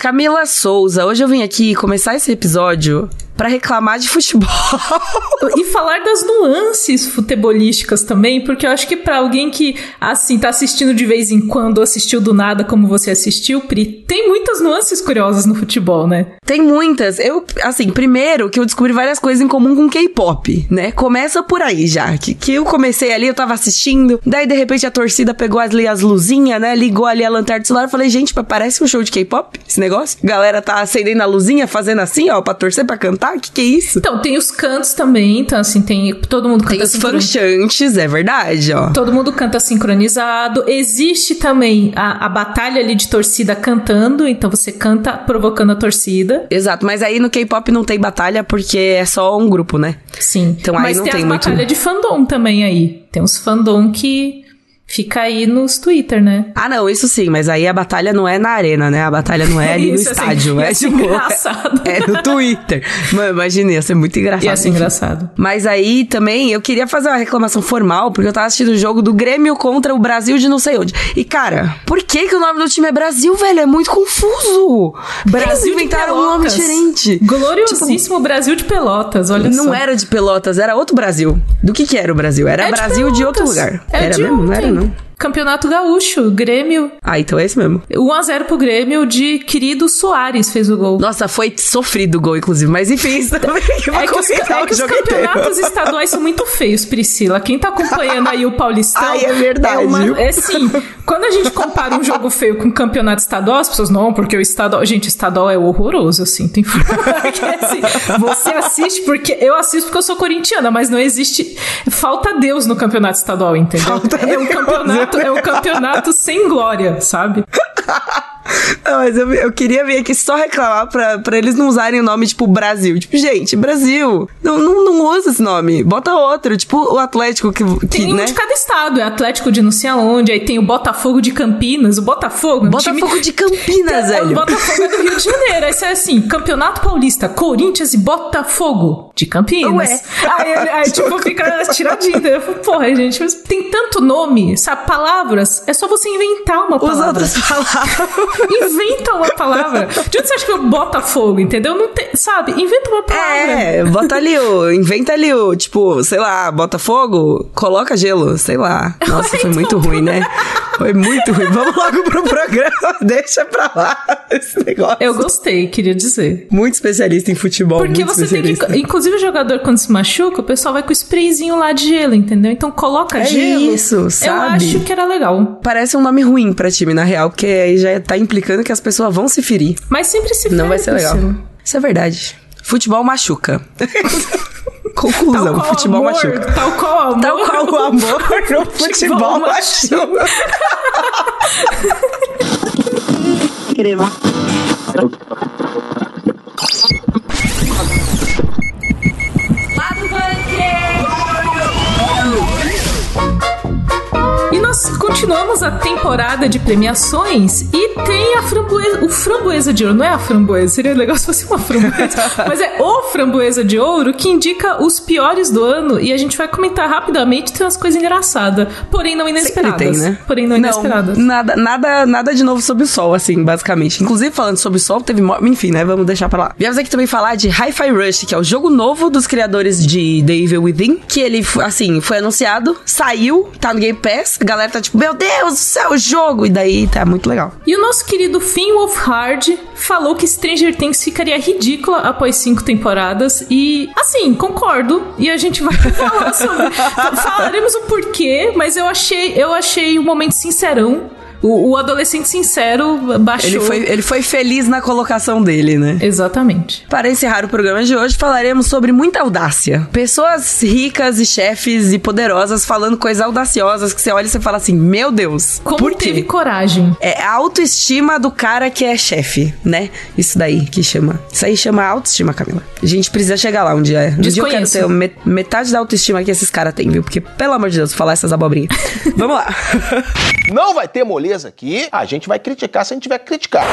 Camila Souza, hoje eu vim aqui começar esse episódio para reclamar de futebol. e falar das nuances futebolísticas também, porque eu acho que para alguém que assim tá assistindo de vez em quando, assistiu do nada como você assistiu, Pri, tem muitas nuances curiosas no futebol, né? Tem muitas. Eu, assim, primeiro que eu descobri várias coisas em comum com K-pop, né? Começa por aí já, que, que eu comecei ali, eu tava assistindo, daí de repente a torcida pegou ali as luzinhas, né? Ligou ali a lanterna do celular, eu falei, gente, parece um show de K-pop esse negócio. Galera tá acendendo a luzinha, fazendo assim, ó, pra torcer, pra cantar ah, que que é isso? Então, tem os cantos também, então assim, tem todo mundo canta Tem os fanchantes, é verdade, ó. Todo mundo canta sincronizado. Existe também a, a batalha ali de torcida cantando, então você canta provocando a torcida. Exato, mas aí no K-pop não tem batalha porque é só um grupo, né? Sim. Então aí mas não tem, tem muito. batalha de fandom também aí. Tem uns fandom que Fica aí nos Twitter, né? Ah, não, isso sim, mas aí a batalha não é na arena, né? A batalha não é ali no Isso, assim, estádio. ia é tipo. engraçado. É, no Twitter. Mano, imagina, ia ser muito engraçado. Ia ser engraçado. Mas aí também eu queria fazer uma reclamação formal, porque eu tava assistindo o jogo do Grêmio contra o Brasil de não sei onde. E, cara, por que, que o nome do time é Brasil, velho? É muito confuso. Brasil inventaram um nome diferente. Gloriosíssimo Brasil de Pelotas, olha Não só. era de Pelotas, era outro Brasil. Do que que era o Brasil? Era É de Brasil de outro Pelotas. lugar. É era de mesmo? Não era, ontem. Não. Campeonato Gaúcho, Grêmio. Ah, então é esse mesmo. 1x0 pro Grêmio de querido Soares fez o gol. Nossa, foi sofrido o gol, inclusive. Mas enfim, isso também vou É que os, é que os campeonatos estaduais são muito feios, Priscila. Quem tá acompanhando aí o Paulistão. Ai, é verdade. É, uma, é sim. Quando a gente compara um jogo feio com um campeonato estadual, as pessoas, não, porque o estadual. Gente, o estadual é horroroso, assim. Tem que assim, Você assiste porque. Eu assisto porque eu sou corintiana, mas não existe. Falta Deus no campeonato estadual, entendeu? Falta é um Deus, campeonato, é um campeonato sem glória, sabe? Não, mas eu, eu queria vir aqui só reclamar pra, pra eles não usarem o nome, tipo, Brasil. Tipo, gente, Brasil. Não, não, não usa esse nome. Bota outro. Tipo, o Atlético que, que Tem um né? de cada estado, é Atlético de não sei aonde, aí tem o Botafogo de Campinas, o Botafogo. é um time- Botafogo de Campinas, É, O velho. Botafogo é do Rio de Janeiro. Aí você é assim, Campeonato Paulista, Corinthians e Botafogo de Campinas. Ué. Aí, aí, aí, tipo, fica tiradinho. Eu falo, Porra, gente, mas tem tanto nome, sabe? Palavras, é só você inventar uma Usa palavra. outras palavras. Inventa uma palavra. De onde você acha que eu Botafogo, entendeu? Não tem, sabe? Inventa uma palavra. É, bota ali o. Inventa ali o, tipo, sei lá, bota fogo, coloca gelo, sei lá. Nossa, foi muito ruim, né? Foi muito ruim. Vamos logo pro programa, deixa pra lá esse negócio. Eu gostei, queria dizer. Muito especialista em futebol. Porque você tem que. Inclusive, o jogador, quando se machuca, o pessoal vai com o sprayzinho lá de gelo, entendeu? Então coloca É gelo. isso, Eu sabe? acho que era legal. Parece um nome ruim pra time, na real, porque aí já tá implicando que as pessoas vão se ferir. Mas sempre se Não vai ser legal. Isso é verdade. Futebol machuca. Conclusão, Tal qual futebol amor, machuca. Tal qual amor. Tal qual o amor no futebol machuca. E a temporada de premiações e tem a framboesa, o framboesa de ouro. Não é a framboesa, seria legal se fosse uma framboesa. mas é o framboesa de ouro que indica os piores do ano e a gente vai comentar rapidamente, tem umas coisas engraçadas, porém não inesperadas. Tem, né? Porém não inesperadas. nada, nada, nada de novo sobre o sol, assim, basicamente. Inclusive, falando sobre o sol, teve... Enfim, né? Vamos deixar pra lá. Viemos aqui também falar de Hi-Fi Rush, que é o jogo novo dos criadores de The Evil Within, que ele, assim, foi anunciado, saiu, tá no Game Pass, a galera tá tipo, meu Deus do céu, jogo! E daí tá muito legal. E o nosso querido Finn Wolfhard falou que Stranger Things ficaria ridícula após cinco temporadas. E, assim, concordo. E a gente vai falar sobre. Falaremos o porquê, mas eu achei, eu achei um momento sincerão. O, o adolescente sincero baixou. Ele foi, ele foi feliz na colocação dele, né? Exatamente. Para encerrar o programa de hoje, falaremos sobre muita audácia. Pessoas ricas e chefes e poderosas falando coisas audaciosas que você olha e você fala assim: Meu Deus, Como por quê? teve coragem? É a autoestima do cara que é chefe, né? Isso daí que chama. Isso aí chama autoestima, Camila. A gente precisa chegar lá um dia. Um dia eu quero ter met- metade da autoestima que esses caras têm, viu? Porque, pelo amor de Deus, falar essas abobrinhas. Vamos lá. Não vai ter moleza aqui. A gente vai criticar se a gente tiver que criticar.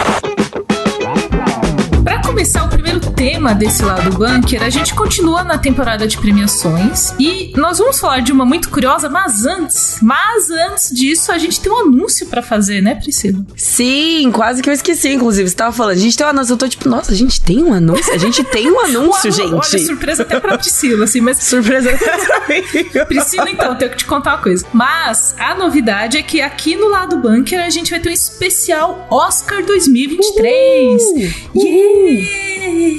Pra começar o primeiro tema desse lado bunker, a gente continua na temporada de premiações e nós vamos falar de uma muito curiosa, mas antes, mas antes disso, a gente tem um anúncio para fazer, né, Priscila? Sim, quase que eu esqueci, inclusive. Você tava falando, a gente tem um anúncio. Eu tô tipo, nossa, a gente tem um anúncio? A gente tem um anúncio, gente. Olha, surpresa até pra Priscila, assim, mas. Surpresa Priscila, então, tenho que te contar uma coisa. Mas a novidade é que aqui no lado bunker a gente vai ter um especial Oscar 2023. Uh, yeah!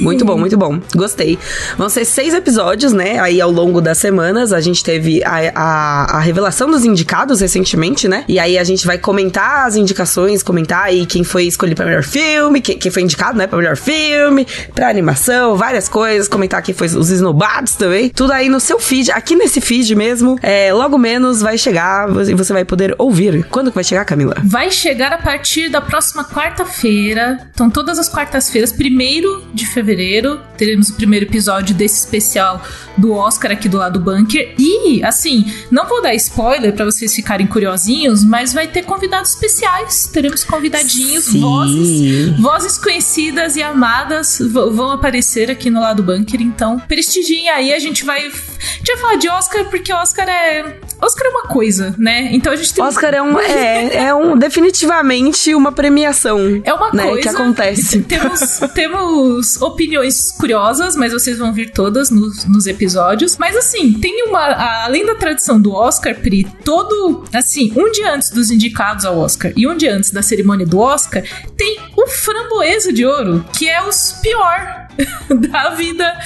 Muito bom, muito bom. Gostei. Vão ser seis episódios, né? Aí ao longo das semanas. A gente teve a, a, a revelação dos indicados recentemente, né? E aí a gente vai comentar as indicações, comentar aí quem foi escolhido pra melhor filme, quem, quem foi indicado, né, pra melhor filme, pra animação, várias coisas. Comentar quem foi os esnobados também. Tudo aí no seu feed, aqui nesse feed mesmo. É, logo menos vai chegar e você vai poder ouvir. Quando que vai chegar, Camila? Vai chegar a partir da próxima quarta-feira. Então, todas as quartas-feiras, primeiro de fevereiro, teremos o primeiro episódio desse especial do Oscar aqui do lado do bunker. E, assim, não vou dar spoiler para vocês ficarem curiosinhos, mas vai ter convidados especiais. Teremos convidadinhos, Sim. vozes, vozes conhecidas e amadas vão aparecer aqui no lado bunker. Então, prestigiem aí, a gente vai. A gente vai falar de Oscar porque Oscar é. Oscar é uma coisa, né? Então a gente tem. Oscar é um. É, é um. Definitivamente uma premiação. É uma né, coisa. que acontece. Temos, temos opiniões curiosas, mas vocês vão vir todas nos, nos episódios. Mas assim, tem uma. Além da tradição do Oscar, Pri, todo. Assim, um dia antes dos indicados ao Oscar e um dia antes da cerimônia do Oscar, tem o Framboesa de Ouro, que é os pior da vida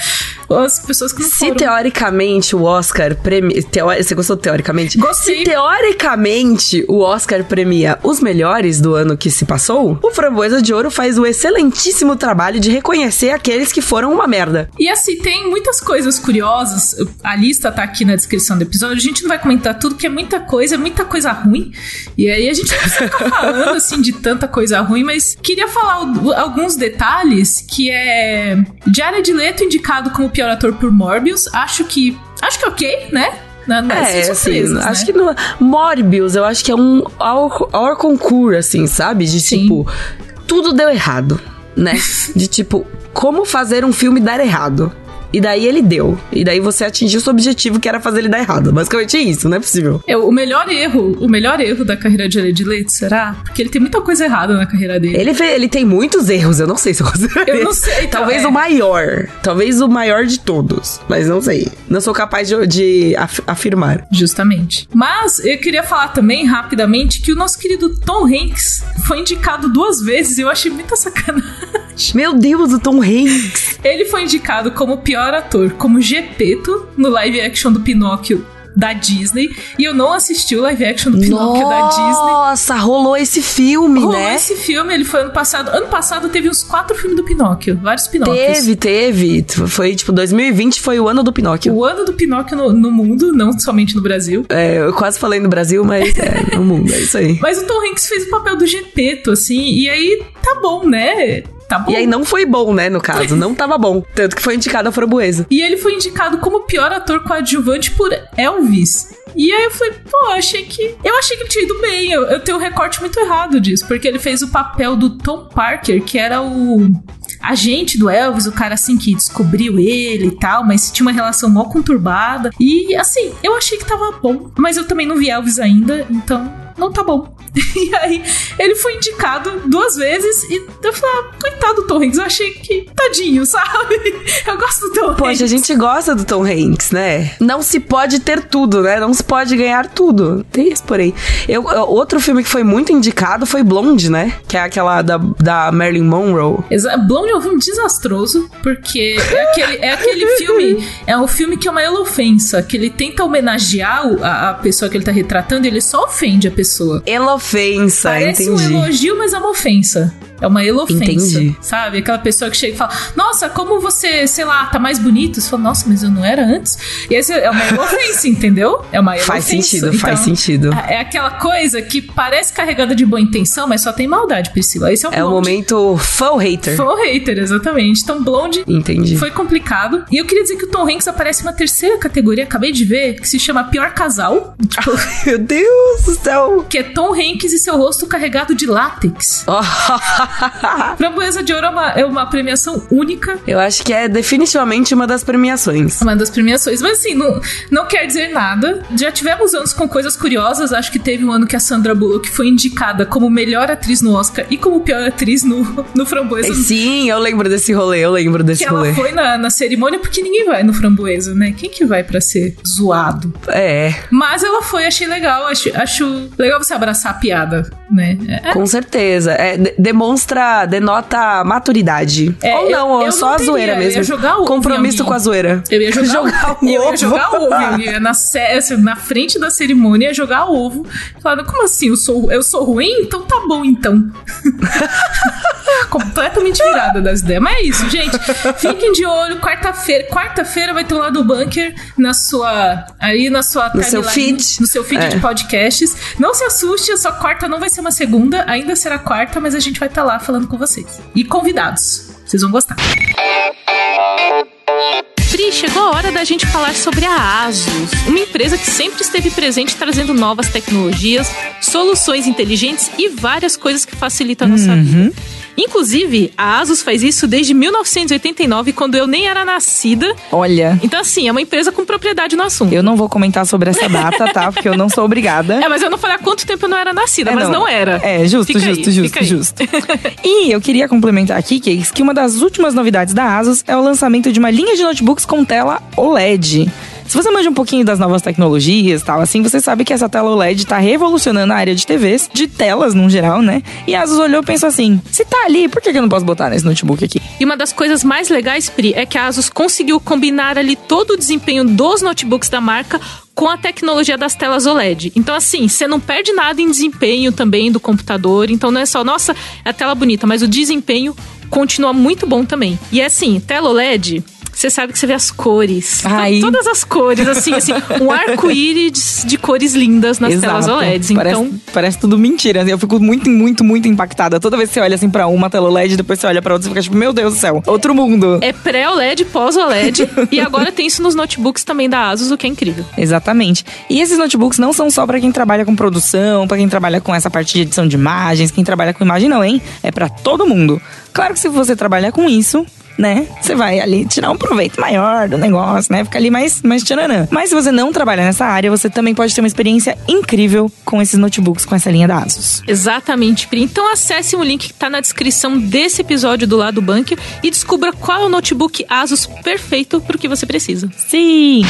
as pessoas que não Se foram. teoricamente o Oscar premia. Teori... Você gostou teoricamente? Gostei. Se teoricamente o Oscar premia os melhores do ano que se passou, o Framboesa de Ouro faz o excelentíssimo trabalho de reconhecer aqueles que foram uma merda. E assim, tem muitas coisas curiosas. A lista tá aqui na descrição do episódio. A gente não vai comentar tudo, porque é muita coisa, é muita coisa ruim. E aí a gente não precisa ficar falando assim de tanta coisa ruim, mas queria falar alguns detalhes que é Jared Leto indicado como pior ator por Morbius. Acho que. Acho que ok, né? Na, na, é, assim, né? acho que no Morbius, eu acho que é um our concurso, assim, sabe? De Sim. tipo, tudo deu errado, né? De tipo, como fazer um filme dar errado. E daí ele deu. E daí você atingiu seu objetivo, que era fazer ele dar errado. Basicamente isso, não é possível. É, o melhor erro, o melhor erro da carreira de Jared Leto, será? Porque ele tem muita coisa errada na carreira dele. Ele, ele tem muitos erros, eu não sei se eu considero. Eu não sei. Então, Talvez é. o maior. Talvez o maior de todos. Mas não sei. Não sou capaz de, de af afirmar. Justamente. Mas eu queria falar também, rapidamente, que o nosso querido Tom Hanks foi indicado duas vezes. Eu achei muita sacanagem. Meu Deus, o Tom Hanks! Ele foi indicado como pior ator, como Gepeto, no live action do Pinóquio da Disney. E eu não assisti o live action do Pinóquio Nossa, da Disney. Nossa, rolou esse filme, rolou né? esse filme, ele foi ano passado. Ano passado teve uns quatro filmes do Pinóquio, vários Pinóquios. Teve, teve. Foi tipo, 2020 foi o ano do Pinóquio. O ano do Pinóquio no, no mundo, não somente no Brasil. É, eu quase falei no Brasil, mas é no mundo, é isso aí. Mas o Tom Hanks fez o papel do Gepeto, assim, e aí tá bom, né? Tá bom. E aí não foi bom, né, no caso. Não tava bom. Tanto que foi indicado a Framboesa. E ele foi indicado como pior ator coadjuvante por Elvis. E aí eu falei, pô, achei que. Eu achei que ele tinha ido bem. Eu, eu tenho um recorte muito errado disso. Porque ele fez o papel do Tom Parker, que era o agente do Elvis, o cara assim que descobriu ele e tal, mas tinha uma relação mó conturbada. E assim, eu achei que tava bom. Mas eu também não vi Elvis ainda, então não tá bom. E aí, ele foi indicado duas vezes e eu falei, ah, coitado do Tom Hanks, eu achei que tadinho, sabe? Eu gosto do Tom Poxa, Hanks. a gente gosta do Tom Hanks, né? Não se pode ter tudo, né? Não se pode ganhar tudo. Tem isso por aí. Eu, eu- outro filme que foi muito indicado foi Blonde, né? Que é aquela da, da Marilyn Monroe. Exa- Blonde é um filme desastroso, porque é aquele, é aquele filme, é um filme que é uma ofensa, que ele tenta homenagear a, a pessoa que ele tá retratando e ele só ofende a pessoa. Elofensa, Parece entendi. um elogio, mas é uma ofensa. É uma elofensa. Entendi. Sabe? Aquela pessoa que chega e fala: Nossa, como você, sei lá, tá mais bonito. Você fala: Nossa, mas eu não era antes. E essa é uma elofensa, entendeu? É uma elofensa. Faz sentido, Então, faz sentido. É aquela coisa que parece carregada de boa intenção, mas só tem maldade, Priscila. Esse é o É o momento faux hater. O hater, exatamente. Então, Blonde Entendi. foi complicado. E eu queria dizer que o Tom Hanks aparece em uma terceira categoria, acabei de ver, que se chama Pior Casal. Tipo, Meu Deus do céu. que é Tom Hanks e seu rosto carregado de látex. Framboesa de Ouro é uma, é uma premiação única. Eu acho que é definitivamente uma das premiações. Uma das premiações. Mas assim, não, não quer dizer nada. Já tivemos anos com coisas curiosas. Acho que teve um ano que a Sandra Bullock foi indicada como melhor atriz no Oscar e como pior atriz no, no Framboesa. Sim, eu lembro desse rolê, eu lembro desse que rolê. ela foi na, na cerimônia porque ninguém vai no Framboesa, né? Quem que vai pra ser zoado? É. Mas ela foi, achei legal. Acho, acho legal você abraçar a piada, né? É, Com certeza. É, de- demonstra, denota maturidade. É, ou eu- não, ou eu só não a zoeira eu mesmo. ovo em Compromisso com a zoeira. Eu ia jogar, Jogar eu ovo. ia jogar ovo. Eu ia na, assim, na frente da cerimônia ia jogar ovo. Falando, como assim? Eu sou, eu sou ruim? Então tá bom, então. Completamente virada das ideias. Mas é isso, gente. Fiquem de olho. Quarta-feira. Quarta-feira vai ter um lado do bunker na sua. Aí na sua No seu feed. No seu feed É. de podcasts. Não se assuste, a sua quarta não vai ser uma segunda, ainda será quarta, mas a gente vai estar lá falando com vocês. E convidados. Vocês vão gostar. Pri, chegou a hora da gente falar sobre a Asus, uma empresa que sempre esteve presente trazendo novas tecnologias, soluções inteligentes e várias coisas que facilitam a nossa vida. Inclusive, a Asus faz isso desde 1989, quando eu nem era nascida. Olha, Então, assim, é uma empresa com propriedade no assunto. eu não vou comentar sobre essa data, tá? Porque eu não sou obrigada. É, mas eu não falei há quanto tempo eu não era nascida, É, mas não, era. É, justo, Fica aí, justo, justo, aí. justo. e eu queria complementar aqui, Cakes, que uma das últimas novidades da Asus é o lançamento de uma linha de notebooks com tela OLED. Se você manja um pouquinho das novas tecnologias e tal, assim, você sabe que essa tela OLED tá revolucionando a área de TVs, de telas no geral, né? E a Asus olhou e pensou assim: se tá ali, por que que eu não posso botar nesse notebook aqui? E uma das coisas mais legais, Pri, é que a Asus conseguiu combinar ali todo o desempenho dos notebooks da marca com a tecnologia das telas OLED. Então, assim, você não perde nada em desempenho também do computador. Então, não é só, nossa, é a tela bonita, mas o desempenho continua muito bom também. E é assim, tela OLED. Você sabe que você vê as cores. Ai. To- Todas as cores, assim, assim, um arco-íris de cores lindas nas telas OLEDs. Então, parece tudo mentira. assim, Eu fico muito, muito, muito impactada. Toda vez que você olha assim pra uma tela OLED, depois você olha pra outra, você fica tipo, meu Deus do céu, outro mundo. é pré-OLED, pós-OLED. e agora tem isso nos notebooks também da Asus, o que é incrível. Exatamente. E esses notebooks não são só pra quem trabalha com produção, pra quem trabalha com essa parte de edição de imagens, quem trabalha com imagem não, hein? É pra todo mundo. Claro que se você trabalhar com isso, né? Você vai ali tirar um proveito maior do negócio, né? Fica ali mais, mais tcharanã. Mas se você não trabalha nessa área, você também pode ter uma experiência incrível com esses notebooks, com essa linha da Asus. Exatamente, Pri. Então acesse o link que tá na descrição desse episódio do Lado Bunker e descubra qual é o notebook Asus perfeito pro que você precisa. Sim!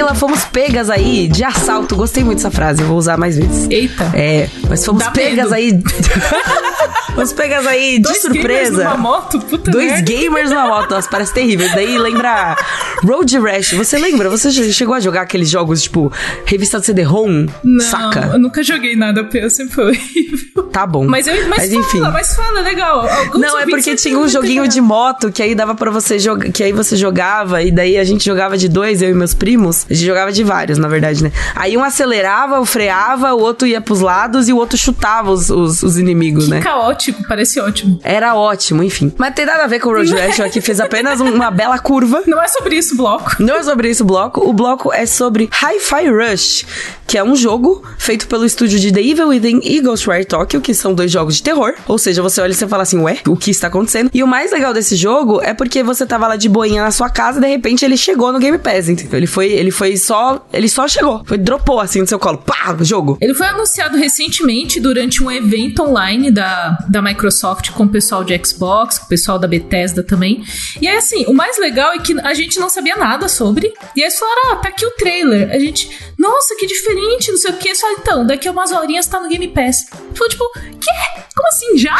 Camila, fomos pegas aí de assalto. Gostei muito dessa frase, vou usar mais vezes. Eita. É, mas fomos Dá pegas medo. aí. fomos pegas aí de Dois gamers surpresa. numa moto, puta Dois merda. gamers numa moto, nossa, parece terrível. Daí lembra Road Rash. Você lembra? Você che- chegou a jogar aqueles jogos tipo revista de CD-ROM? Não, Saca? eu nunca joguei nada, eu sempre foi horrível. Tá bom. Mas, eu, mas, Mas fala, enfim. mas fala, legal. Alguns Não, é porque tinha um joguinho de moto que aí dava pra você jogar, que aí você jogava e daí a gente jogava de dois, eu e meus primos. A gente jogava de vários, na verdade, né? Aí um acelerava, o freava, o outro ia pros lados e o outro chutava os, os, os inimigos, Que né? caótico, parece ótimo. Era ótimo, enfim. Mas tem nada a ver com o Road Rash, eu aqui fiz apenas um- uma bela curva. Não é sobre isso o bloco. Não é sobre esse bloco. O bloco é sobre Hi-Fi Rush, que é um jogo feito pelo estúdio de The Evil Within e Ghostwire Tokyo, que são dois jogos de terror. Ou seja, você olha e você fala assim, ué, o que está acontecendo? E o mais legal desse jogo é porque você tava lá de boinha na sua casa e de repente ele chegou no Game Pass, entendeu? Ele foi, ele foi só, ele só chegou. Foi, dropou assim no seu colo. Pá, jogo. Ele foi anunciado recentemente durante um evento online da, da Microsoft com o pessoal de Xbox, com o pessoal da Bethesda também. E aí, assim, o mais legal é que a gente não sabia nada sobre. E aí eles falaram: ah, tá aqui o trailer. A gente, nossa, que diferente, não sei o que. Só então, daqui a umas horinhas tá no Game Pass. Foi tipo, quê? Como assim já?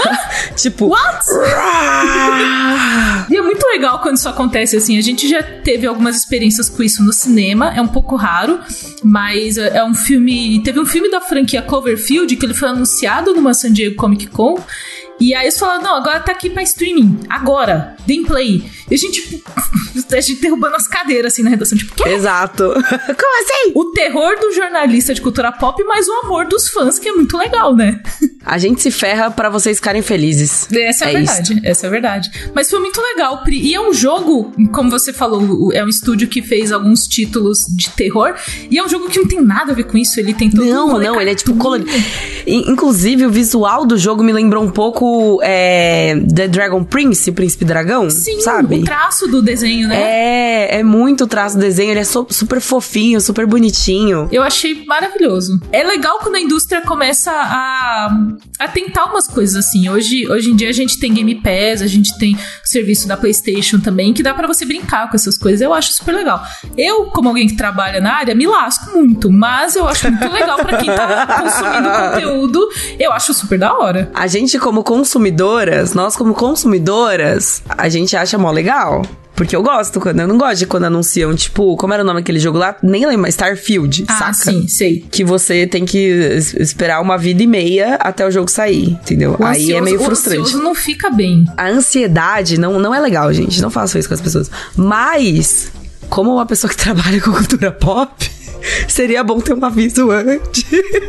Tipo, What? E é muito legal quando isso acontece, assim. A gente já teve algumas experiências com isso no cinema, é um pouco raro, mas é é um filme. Teve um filme da franquia Cloverfield que ele foi anunciado numa San Diego Comic Con. E aí eles falaram, não, agora tá aqui pra streaming. Agora, deem play. E a gente, tipo, a gente derrubando as cadeiras, assim, na redação. Tipo, quê? exato. Como assim? O terror do jornalista de cultura pop, mas o amor dos fãs, que é muito legal, né? A gente se ferra pra vocês ficarem felizes. Essa é, a É verdade, essa é a verdade. Mas foi muito legal, Pri. E é um jogo, como você falou, o- é um estúdio que fez alguns títulos de terror. E é um jogo que não tem nada a ver com isso. Ele tem todo um Não, rolê não, ele é tipo colorido. In- Inclusive, o visual do jogo me lembrou um pouco é, The Dragon Prince, Príncipe Dragão, Sim, sabe? O traço do desenho, né? É, é muito traço do desenho, ele é so- super fofinho, super bonitinho. Eu achei maravilhoso. É legal quando a indústria começa a, a tentar umas coisas assim. Hoje, hoje em dia a gente tem Game Pass, a gente tem o serviço da PlayStation também, que dá pra você brincar com essas coisas. Eu acho super legal. Eu, como alguém que trabalha na área, me lasco muito, mas eu acho muito legal pra quem tá consumindo conteúdo. Eu acho super da hora. A gente, como consumidoras, nós como consumidoras, a gente acha mó legal. Porque eu gosto, quando eu não gosto de quando anunciam, tipo, como era o nome daquele jogo lá? Nem lembro, mas Starfield, Ah, saca? sim, sei. Que você tem que es- esperar uma vida e meia até o jogo sair, entendeu? O Aí é ansioso- meio o frustrante. ansioso não fica bem. A ansiedade não, não é legal, gente. Não façam isso com as pessoas. Mas, como uma pessoa que trabalha com cultura pop, seria bom ter um aviso antes.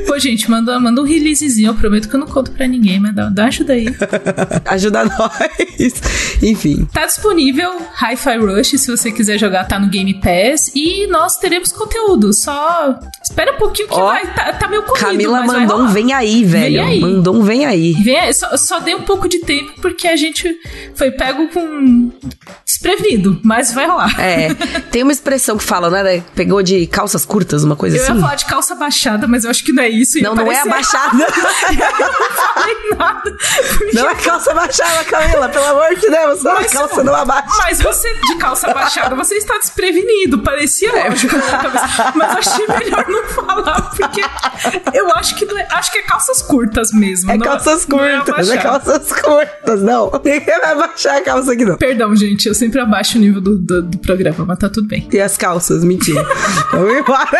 Pô, gente, manda, manda um releasezinho. Eu prometo que eu não conto pra ninguém, mas dá, dá ajuda aí. Ajuda nós. Enfim. Tá disponível Hi-Fi Rush, se você quiser jogar, tá no Game Pass. E nós teremos conteúdo. Só espera um pouquinho que Ó, vai. Tá, tá meio corrido, Camila mandou um vem aí, velho. aí. Mandou um vem aí. Vem aí, só, só dei um pouco de tempo porque a gente foi pego com desprevenido, mas vai rolar. É, tem uma expressão que fala, né? Pegou de calças curtas, uma coisa Eu assim. ia falar de calça baixada, mas eu acho que não é isso. Não, não é abaixada. eu não falei nada. porque- Não é calça baixada, Camila, pelo amor de Deus. Não, Mas- calça não abaixa. Mas você, de calça baixada, você está desprevenido. Parecia É. lógico. Mas eu achei melhor não falar, porque eu acho que não é, acho que é calças curtas mesmo. É não- calças não é curtas, é abaixar. calças curtas. Não, ninguém vai abaixar a calça aqui, não. Perdão, gente, eu sempre abaixo o nível do, do, do programa, mas tá tudo bem. E as calças, mentira. Embora.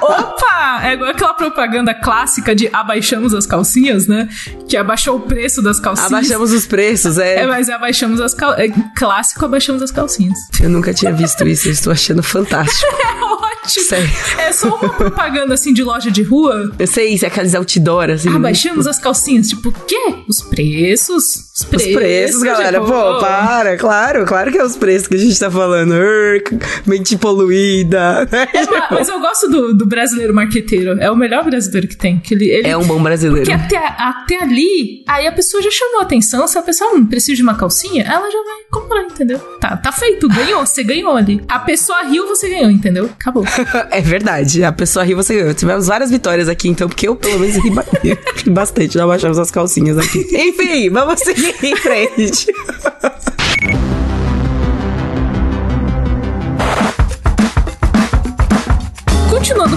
Opa! É igual aquela propaganda clássica de abaixamos as calcinhas, né? Que abaixou o preço das calcinhas. Abaixamos os preços, É, é. mas abaixamos as calcinhas. É clássico, abaixamos as calcinhas. Eu nunca tinha visto isso, eu estou achando fantástico. É ótimo. Sério. É só uma propaganda assim de loja de rua. Eu sei, isso é aqueles outdoor, assim. Abaixamos as calcinhas. Tipo, o quê? Os preços? Os Os preços, preços, galera. tipo, Pô, para. Claro, claro que é os preços que a gente tá falando. Mente poluída. É, ma- mas eu gosto do, do brasileiro marqueteiro. É o melhor brasileiro que tem. Que ele, ele É um bom brasileiro. Porque até, até ali, aí a pessoa já chamou a atenção. Se a pessoa hum, precisa de uma calcinha, ela já vai comprar, entendeu? Tá, tá feito, ganhou, você ganhou ali. A pessoa riu, você ganhou, entendeu? Acabou. É verdade. A pessoa riu, você ganhou. Tivemos várias vitórias aqui, então, porque eu, pelo menos, ri, ri bastante. Nós baixamos as calcinhas aqui. Enfim, vamos seguir em frente.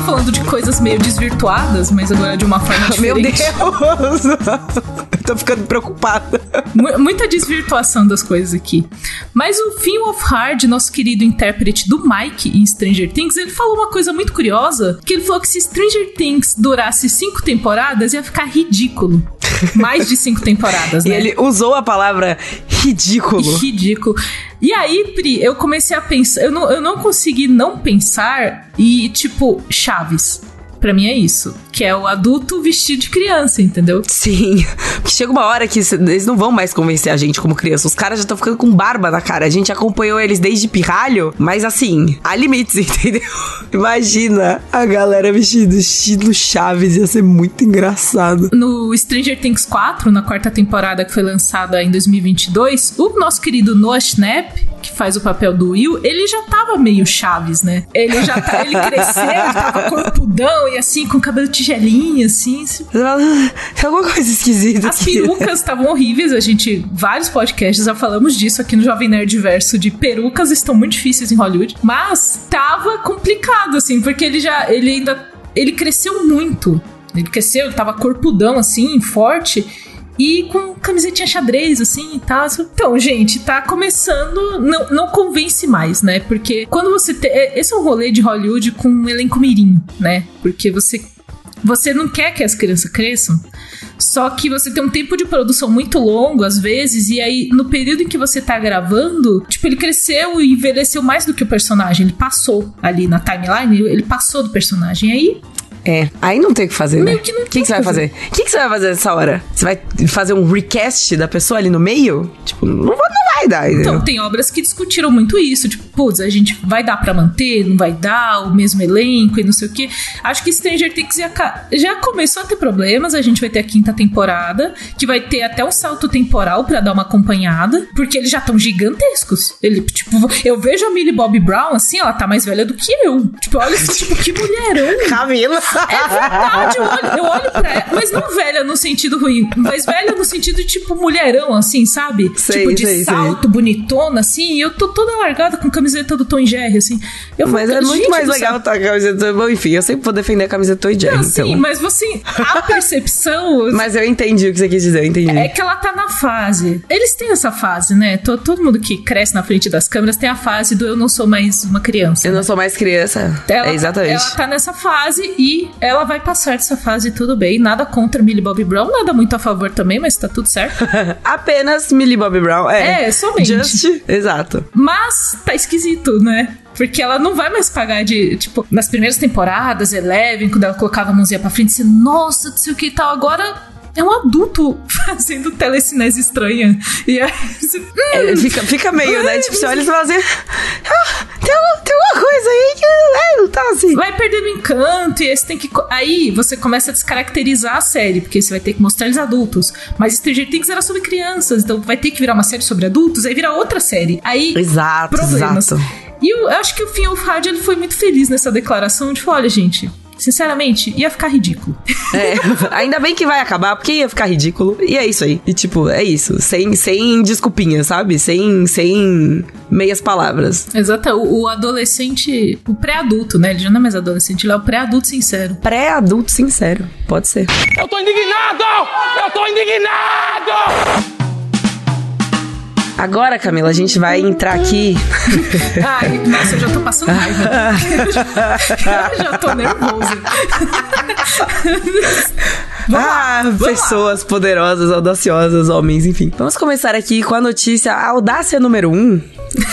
falando de coisas meio desvirtuadas, mas agora de uma forma Meu diferente. Deus! Eu tô ficando preocupada. Mu- Muita desvirtuação das coisas aqui. Mas o Finn Wolfhard, nosso querido intérprete do Mike em Stranger Things, ele falou uma coisa muito curiosa, que ele falou que se Stranger Things durasse cinco temporadas, ia ficar ridículo. Mais de cinco temporadas, E né? ele usou a palavra ridículo. Ridículo. E aí, Pri, eu comecei a pensar. Eu não, eu não consegui não pensar e, tipo, Chaves. Pra mim é isso. Que é o adulto vestido de criança, entendeu? Sim, porque chega uma hora que eles não vão mais convencer a gente como criança. Os caras já estão ficando com barba na cara. A gente acompanhou eles desde pirralho, mas assim, há limites, entendeu? Imagina a galera vestida estilo Chaves, ia ser muito engraçado. No Stranger Things 4, na quarta temporada que foi lançada em 2022, o nosso querido Noah Schnapp, que faz o papel do Will, ele já tava meio Chaves, né? Ele já tá, ele cresceu, ele tava corpudão e assim, com cabelo tigelinho, assim. assim. Você fala, "Ah, Tem alguma coisa esquisita As aqui. perucas estavam horríveis, a gente, vários podcasts já falamos disso aqui no Jovem Nerd Verso, de perucas estão muito difíceis em Hollywood, mas tava complicado, assim, porque ele já, ele ainda, ele cresceu muito, ele cresceu, ele tava corpudão, assim, forte, e com camisetinha xadrez, assim, e tal. Então, gente, tá começando, não, não convence mais, né, porque quando você tem, esse é um rolê de Hollywood com um elenco mirim, né, porque você, você não quer que as crianças cresçam, só que você tem um tempo de produção muito longo, às vezes, e aí, no período em que você tá gravando, tipo, ele cresceu e envelheceu mais do que o personagem. Ele passou ali na timeline, ele passou do personagem. Aí É, aí não tem o que fazer, né? Que O que, tem que você vai que fazer? O que, que você vai fazer nessa hora? Você vai fazer um recast da pessoa ali no meio? Tipo, não, vai- não vai dar, entendeu? Então, tem obras que discutiram muito isso, tipo, putz, a gente vai dar pra manter, não vai dar, o mesmo elenco e não sei o quê. Acho que Stranger Things já, já começou a ter problemas, a gente vai ter a quinta temporada, que vai ter até um salto temporal pra dar uma acompanhada, porque eles já estão gigantescos. Ele, tipo, eu vejo a Millie Bobby Brown, assim, ela tá mais velha do que eu. Tipo, olha, tipo, que mulherão. Camila! É verdade, eu olho, eu olho pra ela, mas não velha no sentido ruim, mas velha no sentido de tipo mulherão, assim, sabe? Sei, tipo de sei, sei. Salto, bonitona, assim, e eu tô toda largada com camiseta do Tom Jerry, assim. Eu Mas falo, é muito mais do legal com a camiseta. Bom, enfim, eu sempre vou defender a camiseta Toy Jerry, Não, então. sim, mas você, a percepção Mas eu entendi o que você quis dizer, eu entendi. é que ela tá na fase. Eles têm essa fase, né? To- Todo, mundo que cresce na frente das câmeras tem a fase do eu não sou mais uma criança. Eu não sou mais criança. Ela, é exatamente. Ela tá nessa fase e ela vai passar dessa fase tudo bem. Nada contra Millie Bobby Brown, nada muito a favor também, mas tá tudo certo. Apenas Millie Bobby Brown. É, É, somente. Just, exato. Mas tá esquisito, né? Porque ela não vai mais pagar de, tipo, nas primeiras temporadas, Eleven, quando ela colocava a mãozinha pra frente, você, nossa, não sei o que e tal. Agora é um adulto fazendo telecinese estranha. E aí você, hum, É, fica, fica meio, né? Tipo, você olha e fala assim. "Ah, tem, uma- tem uma coisa aí que é, não tá assim. vai perdendo encanto e aí você tem que. Aí você começa a descaracterizar a série, porque você vai ter que mostrar eles adultos. Mas Stranger Things era sobre crianças, então vai ter que virar uma série sobre adultos, aí vira outra série. Aí. Exato, problemas. exato. E eu acho que o Finn Wolfhard ele foi muito feliz nessa declaração de falar, olha, gente, sinceramente, ia ficar ridículo. É, ainda bem que vai acabar, porque ia ficar ridículo. E é isso aí. E tipo, é isso. Sem, sem desculpinha, sabe? Sem, sem meias palavras. Exato, o, o adolescente, o pré-adulto, né? Ele já não é mais adolescente, ele é o pré-adulto sincero. Pré-adulto sincero. Pode ser. Eu tô indignado! Eu tô indignado! Agora, Camila, a gente vai entrar aqui. Ai, nossa, eu já tô passando raiva. eu, já, tô nervosa. Vamos lá, ah, lá. pessoas poderosas, audaciosas, homens, enfim. Vamos começar aqui com a notícia. A audácia número um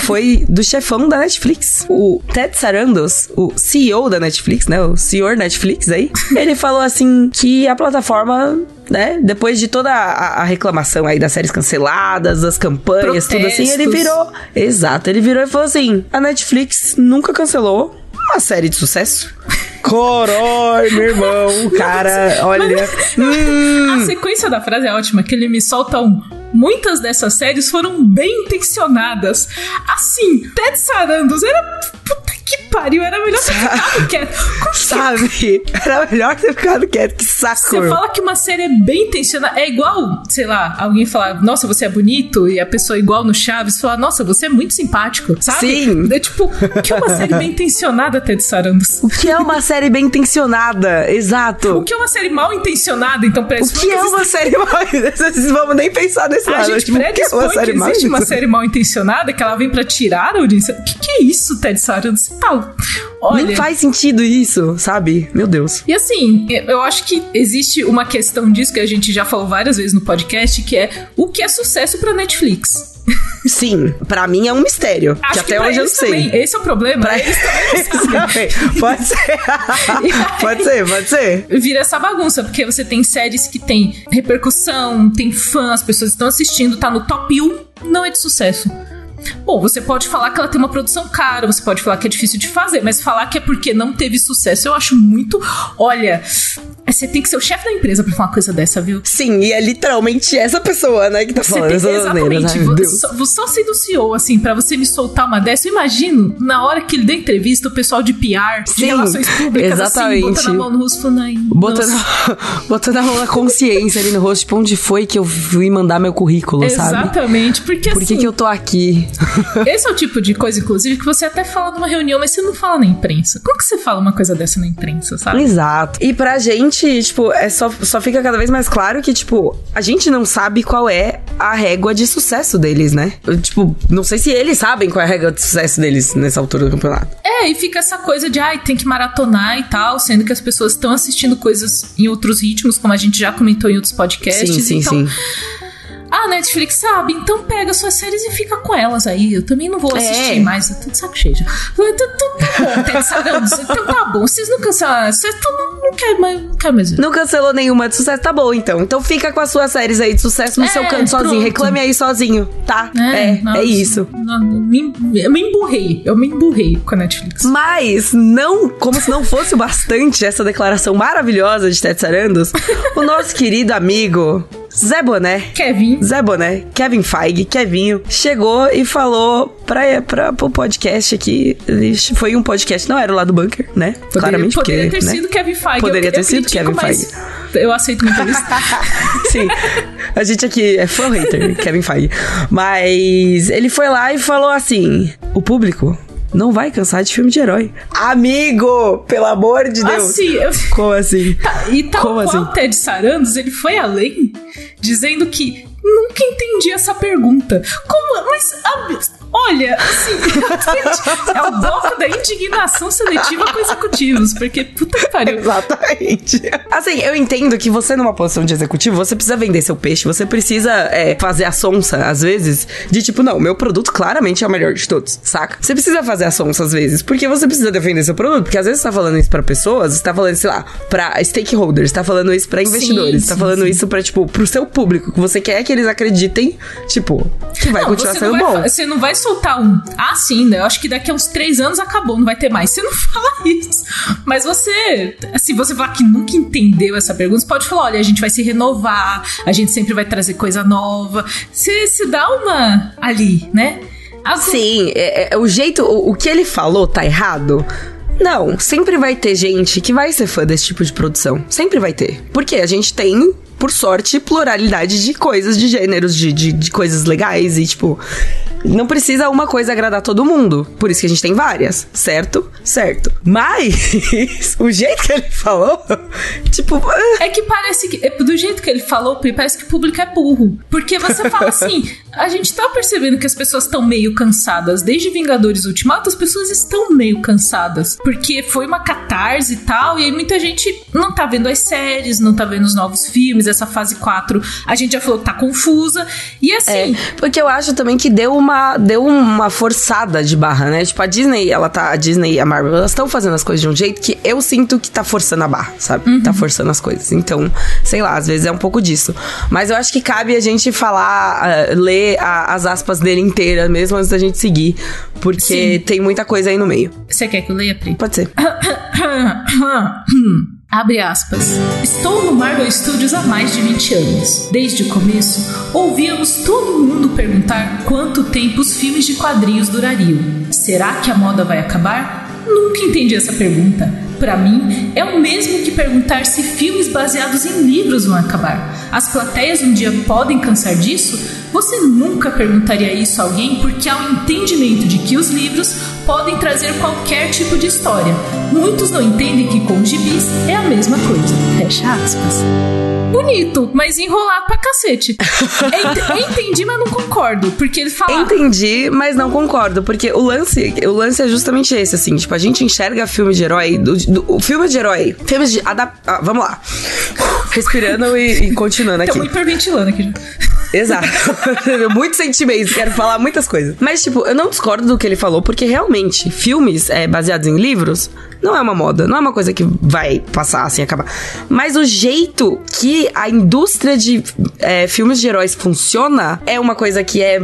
foi do chefão da Netflix, o Ted Sarandos, o CEO da Netflix, né? O senhor Netflix aí. Ele falou assim que a plataforma. Né? Depois de toda a, a reclamação aí das séries canceladas, das campanhas, tudo assim, ele Protestos. virou. Exato, ele virou e falou assim: a Netflix nunca cancelou uma série de sucesso. Corói, meu irmão, cara, olha. hum, A sequência da frase é ótima, que ele me solta um. Muitas dessas séries foram bem intencionadas. Assim, Ted Sarandos era. Puta que pariu, era melhor ter ficado quieto. Que sabe? Era melhor ter ficado quieto, que saco. Você fala que uma série é bem intencionada. É igual, sei lá, alguém falar, nossa, você é bonito, e a pessoa igual no Chaves falar, nossa, você é muito simpático, sabe? Sim. É tipo, o que é uma série bem intencionada, Ted Sarandos? O que é uma série bem intencionada? O Exato. que é uma série mal intencionada, então O pressupõe que é uma série mal Vocês vamos nem pensar nesse A lado. gente Tipo, o que é predispõe uma que série mal existe uma intencionada? série mal intencionada que ela vem pra tirar a audiência. O que, que é isso, Ted Sarandos? Tá... Olha... Nem faz sentido isso, sabe? Meu Deus. E assim, eu acho que existe uma questão disso que a gente já falou várias vezes no podcast, que é o que é sucesso pra Netflix. Sim, pra mim é um mistério. Acho que até pra hoje eu não sei. também. Esse é o problema. Pra Eles também não. Pode ser. pode ser, pode ser. Vira essa bagunça, porque você tem séries que tem repercussão, tem fã, as pessoas estão assistindo, tá no top 1, não é de sucesso. Bom, você pode falar que ela tem uma produção cara, você pode falar que é difícil de fazer, mas falar que é porque não teve sucesso, eu acho muito. Olha, você tem que ser o chefe da empresa pra falar uma coisa dessa, viu? Sim, e é literalmente essa pessoa, né, que tá Você falando tem, essas asneiras. exatamente. Deus. Só, só sendo CEO, assim, pra você me soltar uma dessa, eu imagino, na hora que ele deu entrevista, o pessoal de PR, de Sim, relações públicas, exatamente. assim, botando a mão no rosto, falando, ai, Botando, botando a mão na consciência ali no rosto, tipo, onde foi que eu fui mandar meu currículo, sabe? Exatamente, porque Por assim, que eu tô aqui? esse é o tipo de coisa, inclusive, que você até fala numa reunião, mas você não fala na imprensa. Como que você fala uma coisa dessa na imprensa, sabe? Exato. E pra gente, tipo, é só, só fica cada vez mais claro que, tipo, a gente não sabe qual é a régua de sucesso deles, né? Eu, Tipo, não sei se eles sabem qual é a régua de sucesso deles nessa altura do campeonato. É, e fica essa coisa de, ai, tem que maratonar e tal, sendo que as pessoas estão assistindo coisas em outros ritmos, como a gente já comentou em outros podcasts. Sim, sim, então, sim. Ah, Netflix sabe, então pega suas séries e fica com elas aí. Eu também não vou assistir É. mais, eu tô de saco cheio já. Falei, Então tá bom, então tá bom. Vocês não cancelaram, vocês então não, não quero mais, não mais. Não cancelou nenhuma de sucesso, tá bom então. Então fica com as suas séries aí de sucesso no É, seu canto sozinho. pronto. Reclame aí sozinho, tá? É, nossa, é isso. não, me, eu me emburrei, eu me emburrei com a Netflix. Mas não, como se não fosse o bastante essa declaração maravilhosa de Ted Sarandos, o nosso querido amigo Zé Boné. Kevin, Zé Boné, Kevin Feige, Kevinho, chegou e falou pra, pra, pro podcast aqui. Foi um podcast, não era o lá do bunker, né? poderia, Claramente, poderia porque. ter né? sido Kevin Feige. Poderia eu, ter eu sido critico, Kevin mas Eu aceito muito isso. Sim. A gente aqui é fã hater, Kevin Feige. Mas ele foi lá e falou assim: o público não vai cansar de filme de herói. Amigo, pelo amor de Deus. Assim, eu, Como assim? E tal Como qual assim? Ted Sarandos, ele foi além, dizendo que nunca entendi essa pergunta. Como? Mas, ah, olha, assim, é o bloco da indignação seletiva com executivos, porque puta que pariu. Exatamente. Assim, eu entendo que você, numa posição de executivo, você precisa vender seu peixe, você precisa é, fazer a sonsa, às vezes, de tipo, não, meu produto claramente é o melhor de todos, saca? Você precisa fazer a sonsa, às vezes, porque você precisa defender seu produto, porque às vezes você tá falando isso pra pessoas, você tá falando, sei lá, pra stakeholders, você tá falando isso pra investidores, você tá sim, falando sim. isso pra, tipo, pro seu público, que você quer que eles acreditem, tipo, que vai Não, continuar sendo não vai, bom. Você não vai soltar um. Ah, sim, né? Eu acho que daqui a uns três anos acabou, não vai ter mais. Você não fala isso. Mas você, se você falar que nunca entendeu essa pergunta, você pode falar: olha, a gente vai se renovar, a gente sempre vai trazer coisa nova. Você se dá uma ali, né? As- Sim, é- é- o jeito, o, o que ele falou tá errado? Não, sempre vai ter gente que vai ser fã desse tipo de produção. Sempre vai ter. Porque a gente tem, por sorte, pluralidade de coisas, de gêneros, de, de, de coisas legais e, tipo. Não precisa uma coisa agradar todo mundo. Por isso que a gente tem várias, certo? Certo. Mas, o jeito que ele falou, tipo. É que parece que, é, do jeito que ele falou, Pri, parece que o público é burro. Porque você fala assim, a gente tá percebendo que as pessoas estão meio cansadas. Desde Vingadores Ultimato, as pessoas estão meio cansadas. Porque foi uma catarse e tal, e aí muita gente não tá vendo as séries, não tá vendo os novos filmes, essa fase 4. A gente já falou que tá confusa. E assim, É, porque eu acho também que deu uma, deu uma forçada de barra, né? Tipo, a Disney, ela tá. A Disney e a Marvel, elas estão fazendo as coisas de um jeito que eu sinto que tá forçando a barra, sabe? Tá forçando as coisas. Então, sei lá, às vezes é um pouco disso. Mas eu acho que cabe a gente falar, ah, ler a- as aspas dele inteira, mesmo antes da gente seguir. Porque Sim. tem muita coisa aí no meio. você quer que eu leia, Pri? Pode ser. Abre aspas. Estou no Marvel Studios há mais de 20 anos. Desde o começo, ouvíamos todo mundo perguntar quanto tempo os filmes de quadrinhos durariam. Será que a moda vai acabar? Nunca entendi essa pergunta. Para mim, é o mesmo que perguntar se filmes baseados em livros vão acabar. As plateias um dia podem cansar disso? Você nunca perguntaria isso a alguém porque há um entendimento de que os livros podem trazer qualquer tipo de história. Muitos não entendem que com gibis é a mesma coisa. Fecha aspas. Bonito, mas enrolado pra cacete. Ent- Entendi, mas não concordo. Porque ele fala. Entendi, mas não concordo, porque o lance, o lance é justamente esse, assim, tipo, a gente enxerga filme de herói, do, do- o filme de herói, filmes de adap ah, vamos lá, respirando e, e continuando aqui. Estamos hiperventilando aqui já. Exato. Muitos sentimentos, quero falar muitas coisas. Mas, tipo, eu não discordo do que ele falou, porque realmente, filmes é, baseados em livros não é uma moda, não é uma coisa que vai passar assim, acabar. Mas o jeito que a indústria de é, filmes de heróis funciona é uma coisa que é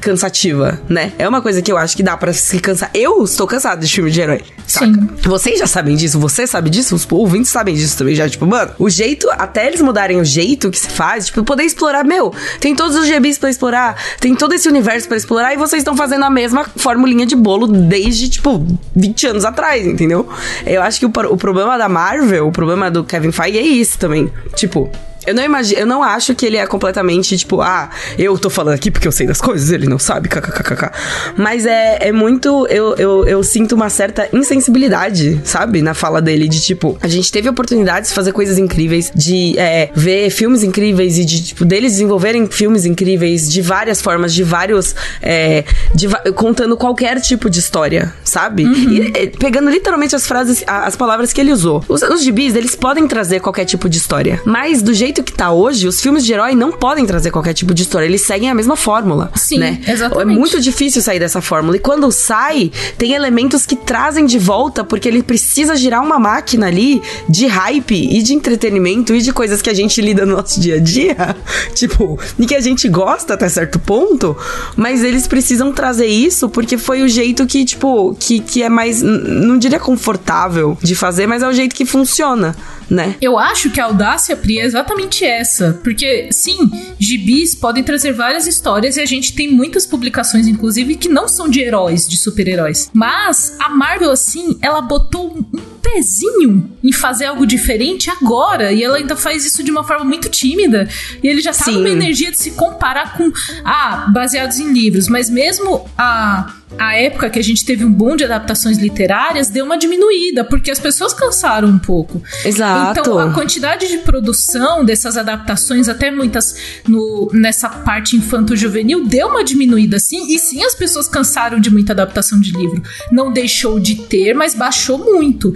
cansativa, né? É uma coisa que eu acho que dá pra se cansar. Eu estou cansado de filme de herói. Saca? Sim. Vocês já sabem disso, você sabe disso, os ouvintes sabem disso também já. Tipo, mano, o jeito, até eles mudarem o jeito que se faz, tipo, poder explorar, meu, tem todos os GBs pra explorar, tem todo esse universo pra explorar e vocês estão fazendo a mesma formulinha de bolo desde, tipo, 20 anos atrás, entendeu? Eu acho que o, o problema da Marvel, o problema do Kevin Feige é isso também. Tipo. Eu não imagino, eu não acho que ele é completamente tipo, ah, eu tô falando aqui porque eu sei das coisas, ele não sabe, kkkk. Mas é, é muito. Eu, eu, eu sinto uma certa insensibilidade, sabe? Na fala dele, de tipo, a gente teve oportunidades de fazer coisas incríveis, de é, ver filmes incríveis e de, tipo, deles desenvolverem filmes incríveis de várias formas, de vários. é, de contando qualquer tipo de história, sabe? E é, pegando literalmente as frases, as palavras que ele usou. Os, os gibis, eles podem trazer qualquer tipo de história, mas do jeito jeito que tá hoje, os filmes de herói não podem trazer qualquer tipo de história. Eles seguem a mesma fórmula. Sim, né? exatamente. É muito difícil sair dessa fórmula. E quando sai, tem elementos que trazem de volta, porque ele precisa girar uma máquina ali de hype e de entretenimento e de coisas que a gente lida no nosso dia a dia. tipo, e que a gente gosta até certo ponto. Mas eles precisam trazer isso porque foi o jeito que, tipo, que, que é mais. Não diria confortável de fazer, mas é o jeito que funciona, né? Eu acho que a audácia, Pri, é exatamente essa. Porque, sim, gibis podem trazer várias histórias e a gente tem muitas publicações, inclusive, que não são de heróis, de super-heróis. Mas a Marvel, assim, ela botou um pezinho em fazer algo diferente agora. E ela ainda faz isso de uma forma muito tímida. E ele já tá Sim. numa energia de se comparar com. Ah, baseados em livros. Mas mesmo a a época que a gente teve um boom de adaptações literárias deu uma diminuída, porque as pessoas cansaram um pouco. Exato. Então, a quantidade de produção dessas adaptações, até muitas no, nessa parte infanto-juvenil, deu uma diminuída, sim. E sim, as pessoas cansaram de muita adaptação de livro. Não deixou de ter, mas baixou muito.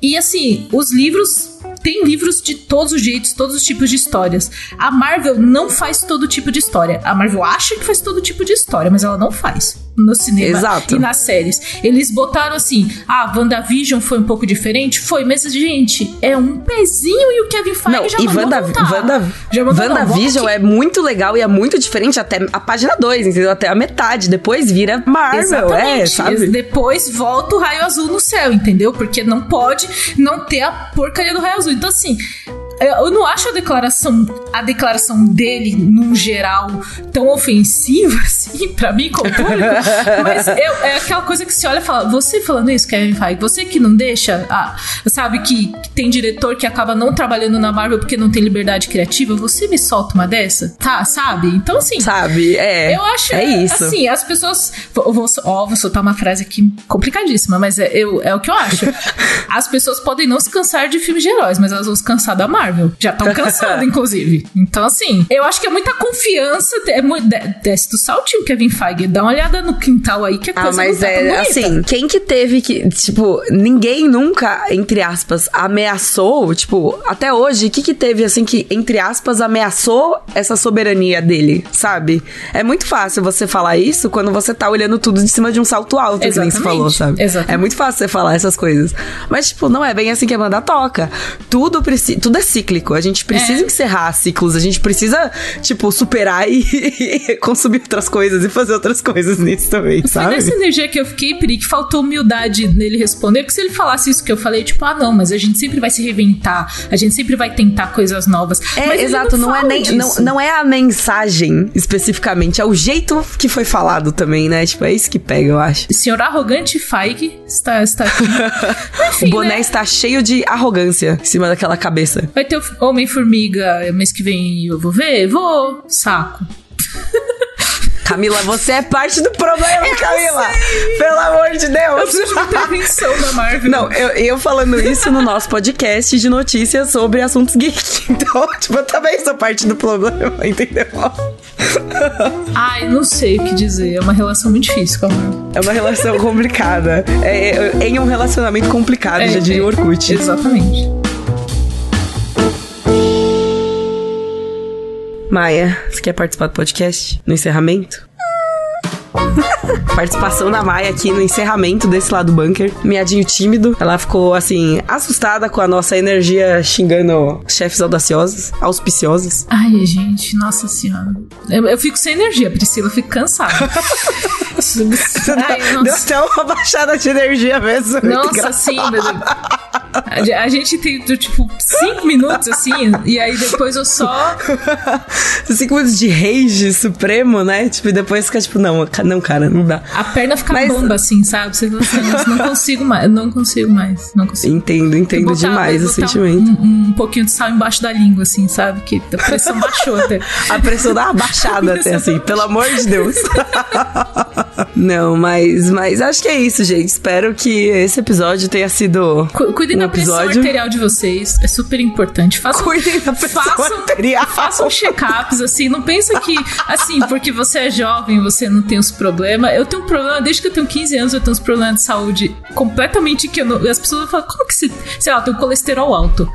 E assim, os livros. Tem livros de todos os jeitos, todos os tipos de histórias. A Marvel não faz todo tipo de história. A Marvel acha que faz todo tipo de história, mas ela não faz no cinema Exato. e nas séries. Eles botaram assim: ah, WandaVision foi um pouco diferente? Foi, mas, gente, é um pezinho e o Kevin Feige Não, já e mandou Wanda, voltar. Wanda, já mandou, WandaVision é muito legal e é muito diferente até a página 2, entendeu? Até a metade. Depois vira Marvel, é, Exatamente. sabe? Depois volta o raio azul no céu, entendeu? Porque não pode não ter a porcaria do raio azul. Então, assim. Eu não acho a declaração, a declaração dele, num geral, tão ofensiva, assim, pra mim, como público. Mas eu- é aquela coisa que se olha e fala, você falando isso, Kevin Feige, você que não deixa, ah, sabe, que, que tem diretor que acaba não trabalhando na Marvel porque não tem liberdade criativa, você me solta uma dessa? Tá, sabe? Então, assim, Sabe? É. eu acho É isso. assim, as pessoas. Vou, vou, ó, vou soltar uma frase aqui complicadíssima, mas é, eu, é o que eu acho. As pessoas podem não se cansar de filmes de heróis, mas elas vão se cansar da Marvel. Já estão cansando, inclusive. Então, assim, eu acho que é muita confiança. É muito, de- desce do saltinho, Kevin Feige. Dá uma olhada no quintal aí que a Ah, coisa mas não tá é assim, quem que teve que, tipo, ninguém nunca, entre aspas, ameaçou, tipo, até hoje, o que que teve, assim, que, entre aspas, ameaçou essa soberania dele, sabe? É muito fácil você falar isso quando você tá olhando tudo de cima de um salto alto, que nem Exatamente, falou, sabe? exatamente. É muito fácil você falar essas coisas. Mas, tipo, não é bem assim que a banda toca. Tudo, preci tudo é cíclico. A gente precisa É. encerrar ciclos. A gente precisa, tipo, superar e, e consumir outras coisas e fazer outras coisas nisso também, Foi sabe? nessa energia que eu fiquei, Pri, que faltou humildade nele responder, porque se ele falasse isso que eu falei, tipo, ah, não, mas a gente sempre vai se reinventar, a gente sempre vai tentar coisas novas. É, Mas exato, não, é fala nem. Não, não é a mensagem especificamente, é o jeito que foi falado também, né? Tipo, é isso que pega, eu acho. Senhor arrogante Feige está, está aqui. Enfim, o boné né? está cheio de arrogância em cima daquela cabeça. Vai ter o Homem-Formiga mês que vem eu vou ver? Vou. Saco. Camila, você é parte do problema, Camila! Pelo amor de Eu Deus! preciso de intervenção da Marvel. Não, eu, eu falando isso no nosso podcast de notícias sobre assuntos geek. Então, tipo, eu também sou parte do problema, entendeu? Ai, não sei o que dizer. É uma relação muito difícil com a Marvel. É uma relação complicada. É, é- em um relacionamento complicado, já diria o Orkut. Exatamente. Maia, você quer participar do podcast? No encerramento? Participação da Maia aqui no encerramento desse lado do bunker. Miadinho tímido. Ela ficou, assim, assustada com a nossa energia xingando chefes audaciosos, auspiciosos. Ai, gente, nossa senhora. Eu, eu fico sem energia, Priscila, eu fico cansada. Ai, Deu nossa. até uma baixada de energia mesmo. Nossa, sim, meu Deus. A, gente tem, tipo, cinco minutos, assim, e aí depois eu só... Cinco minutos de rage supremo, né? Tipo, e depois fica tipo, não, ca- não, cara, não dá. A perna fica Mas- bamba, assim, sabe? Você assim, nossa, não consigo mais, não consigo mais, não consigo. Entendo, entendo Botar- demais o sentimento. Um, um pouquinho de sal embaixo da língua, assim, sabe? Que a pressão baixou até. A pressão dá uma baixada até assim, pelo amor de Deus. Não, mas, mas acho que é isso, gente. Espero que esse episódio tenha sido. Cu- Cuidem um da pressão episódio. arterial de vocês, é super importante. Façam, Cuidem da pressão façam, arterial. Façam check-ups, assim, não pensa que, assim, porque você é jovem, você não tem os problemas. Eu tenho um problema, desde que eu tenho 15 anos, eu tenho uns problemas de saúde completamente que eu não, as pessoas falam, como que você, sei lá, eu tenho colesterol alto.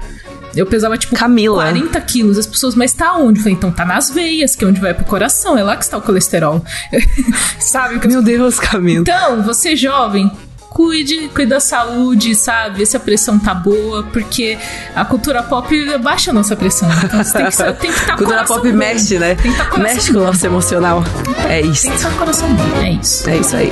Eu pesava, tipo, Camila. 40 quilos. As pessoas, mas tá onde? Eu falei, então tá nas veias, que é onde vai pro coração. É lá que está o colesterol. Sabe? Meu Deus, Camila. Então, você jovem, cuide, cuide da saúde, sabe? Vê se a pressão tá boa, porque a cultura pop baixa a nossa pressão. Então você tem que estar tem que tá Cultura pop bom. mexe, né? Tem que tá Mexe com o bom. nosso emocional. É isso. Tem que estar com coração bom. É isso. É isso aí.